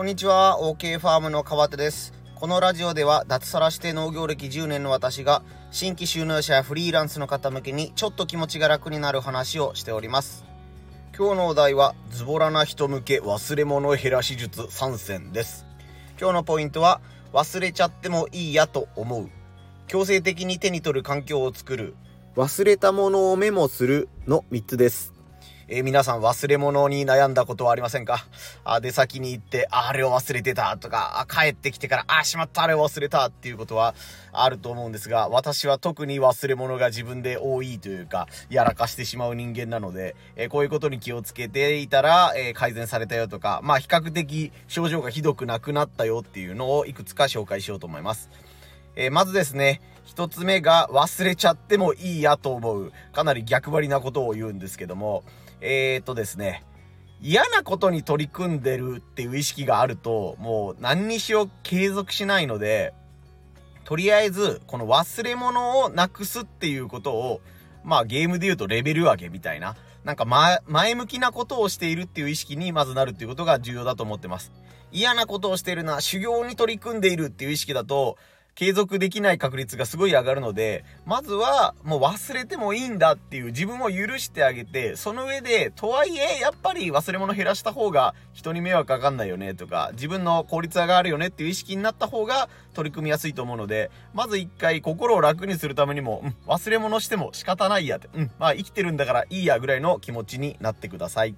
こんにちは、OK ファームの川手です。このラジオでは脱サラして農業歴10年の私が新規収納者やフリーランスの方向けにちょっと気持ちが楽になる話をしております。今日のお題はズボラな人向け忘れ物減らし術3選です。今日のポイントは忘れちゃってもいいやと思う。強制的に手に取る環境を作る。忘れたものをメモするの3つです。えー皆さん忘れ物に悩んだことはありませんか？あ、出先に行って、あれを忘れてたとか、あ、帰ってきてから、あ、しまった、あれを忘れたっていうことはあると思うんですが、私は特に忘れ物が自分で多いというか、やらかしてしまう人間なので、えーこういうことに気をつけていたら、えー改善されたよとか、まあ比較的症状がひどくなくなったよっていうのをいくつか紹介しようと思います。えーまずですね、一つ目が忘れちゃってもいいやと思う、かなり逆張りなことを言うんですけども、えー、とですね、嫌なことに取り組んでるっていう意識があると、もう何にしろ継続しないので、とりあえず、この忘れ物をなくすっていうことを、まあゲームで言うとレベル上げみたいな、なんか前、前向きなことをしているっていう意識にまずなるっていうことが重要だと思ってます。嫌なことをしているな、修行に取り組んでいるっていう意識だと、継続できない確率がすごい上がるので、まずはもう忘れてもいいんだっていう自分を許してあげて、その上で、とはいえ、やっぱり忘れ物減らした方が人に迷惑かかんないよねとか、自分の効率上がるよねっていう意識になった方が取り組みやすいと思うので、まず一回心を楽にするためにも、うん、忘れ物しても仕方ないやって、うん、まあ生きてるんだからいいやぐらいの気持ちになってください。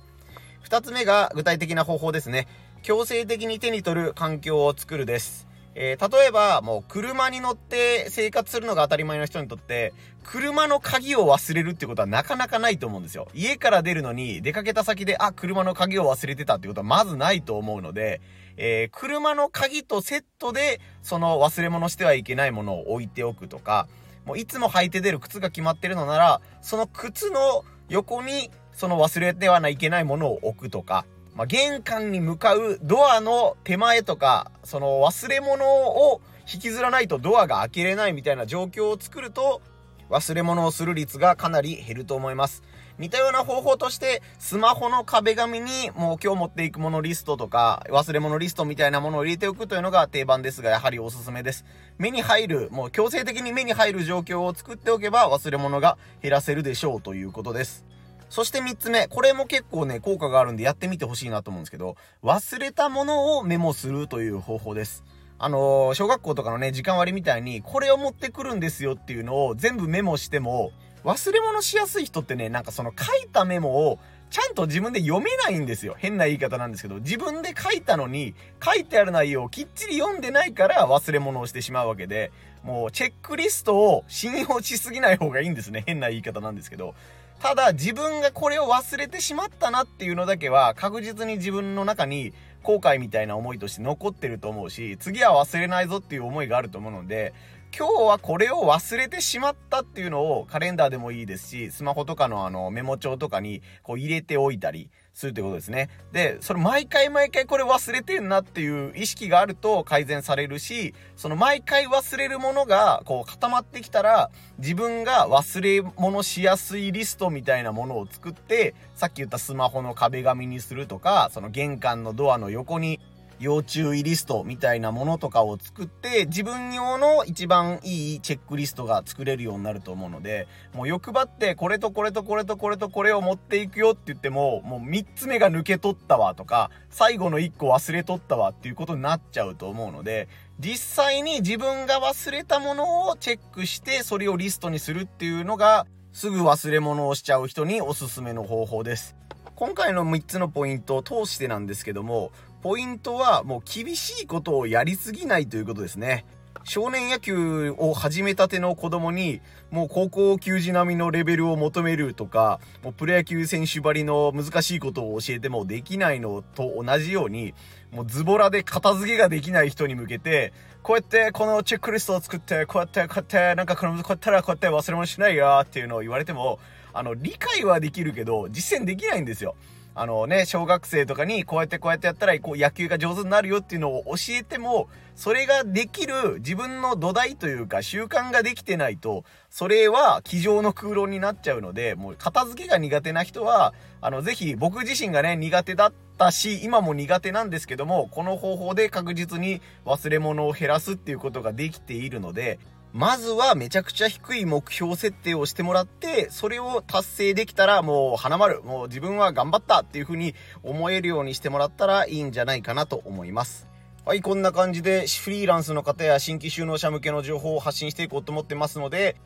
二つ目が具体的な方法ですね。強制的に手に取る環境を作るです。えー例えば、もう車に乗って生活するのが当たり前の人にとって、車の鍵を忘れるってことはなかなかないと思うんですよ。家から出るのに出かけた先で、あ、車の鍵を忘れてたってことはまずないと思うので、えー車の鍵とセットで、その忘れ物してはいけないものを置いておくとか、もういつも履いて出る靴が決まってるのなら、その靴の横に、その忘れてはないけないものを置くとか、まあ、玄関に向かうドアの手前とか、その忘れ物を引きずらないとドアが開けれないみたいな状況を作ると、忘れ物をする率がかなり減ると思います。似たような方法として、スマホの壁紙にもう今日持っていくものリストとか、忘れ物リストみたいなものを入れておくというのが定番ですが、やはりおすすめです。目に入る、もう強制的に目に入る状況を作っておけば忘れ物が減らせるでしょうということです。そして3つ目。これも結構ね、効果があるんでやってみてほしいなと思うんですけど、忘れたものをメモするという方法です。あのー小学校とかのね、時間割みたいに、これを持ってくるんですよっていうのを全部メモしても、忘れ物しやすい人ってね、なんかその書いたメモを、ちゃんと自分で読めないんですよ。変な言い方なんですけど、自分で書いたのに、書いてある内容をきっちり読んでないから忘れ物をしてしまうわけで、もうチェックリストを信用しすぎない方がいいんですね。変な言い方なんですけど。ただ自分がこれを忘れてしまったなっていうのだけは確実に自分の中に後悔みたいな思いとして残ってると思うし、次は忘れないぞっていう思いがあると思うので、今日はこれを忘れてしまったっていうのをカレンダーでもいいですし、スマホとかのあのメモ帳とかにこう入れておいたりするということですね。で、それ毎回毎回これ忘れてんなっていう意識があると改善されるし、その毎回忘れるものがこう固まってきたら、自分が忘れ物しやすいリストみたいなものを作って、さっき言ったスマホの壁紙にするとか、その玄関のドアの横に要注意リストみたいなものとかを作って、自分用の一番いいチェックリストが作れるようになると思うので、もう欲張ってこれとこれとこれとこれとこれを持っていくよって言っても、もう3つ目が抜け取ったわとか、最後の1個忘れ取ったわっていうことになっちゃうと思うので、実際に自分が忘れたものをチェックして、それをリストにするっていうのが、すぐ忘れ物をしちゃう人におすすめの方法です。今回の3つのポイントを通してなんですけども、ポイントはもう厳しいことをやりすぎないということですね。少年野球を始めたての子供に、もう高校球児並みのレベルを求めるとか、もうプロ野球選手ばりの難しいことを教えてもできないのと同じように、もうズボラで片付けができない人に向けて、こうやってこのチェックリストを作って、こうやってこうやって、なんかこの、こうやったらこうやって忘れ物しないよっていうのを言われても、あの、理解はできるけど、実践できないんですよ。あのね、小学生とかにこうやってこうやってやったらこう野球が上手になるよっていうのを教えても、それができる自分の土台というか習慣ができてないと、それは机上の空論になっちゃうので、もう片付けが苦手な人は、あの、ぜひ僕自身がね、苦手だったったし、今も苦手なんですけども、この方法で確実に忘れ物を減らすっていうことができているので、まずはめちゃくちゃ低い目標設定をしてもらって、それを達成できたらもう花丸、もう自分は頑張ったっていう風に思えるようにしてもらったらいいんじゃないかなと思います。はい、こんな感じでフリーランスの方や新規就農者向けの情報を発信していこうと思ってますので、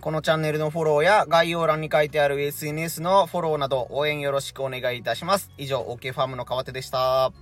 このチャンネルのフォローや概要欄に書いてある SNS のフォローなど応援よろしくお願いいたします。以上、OK ファームの川手でした。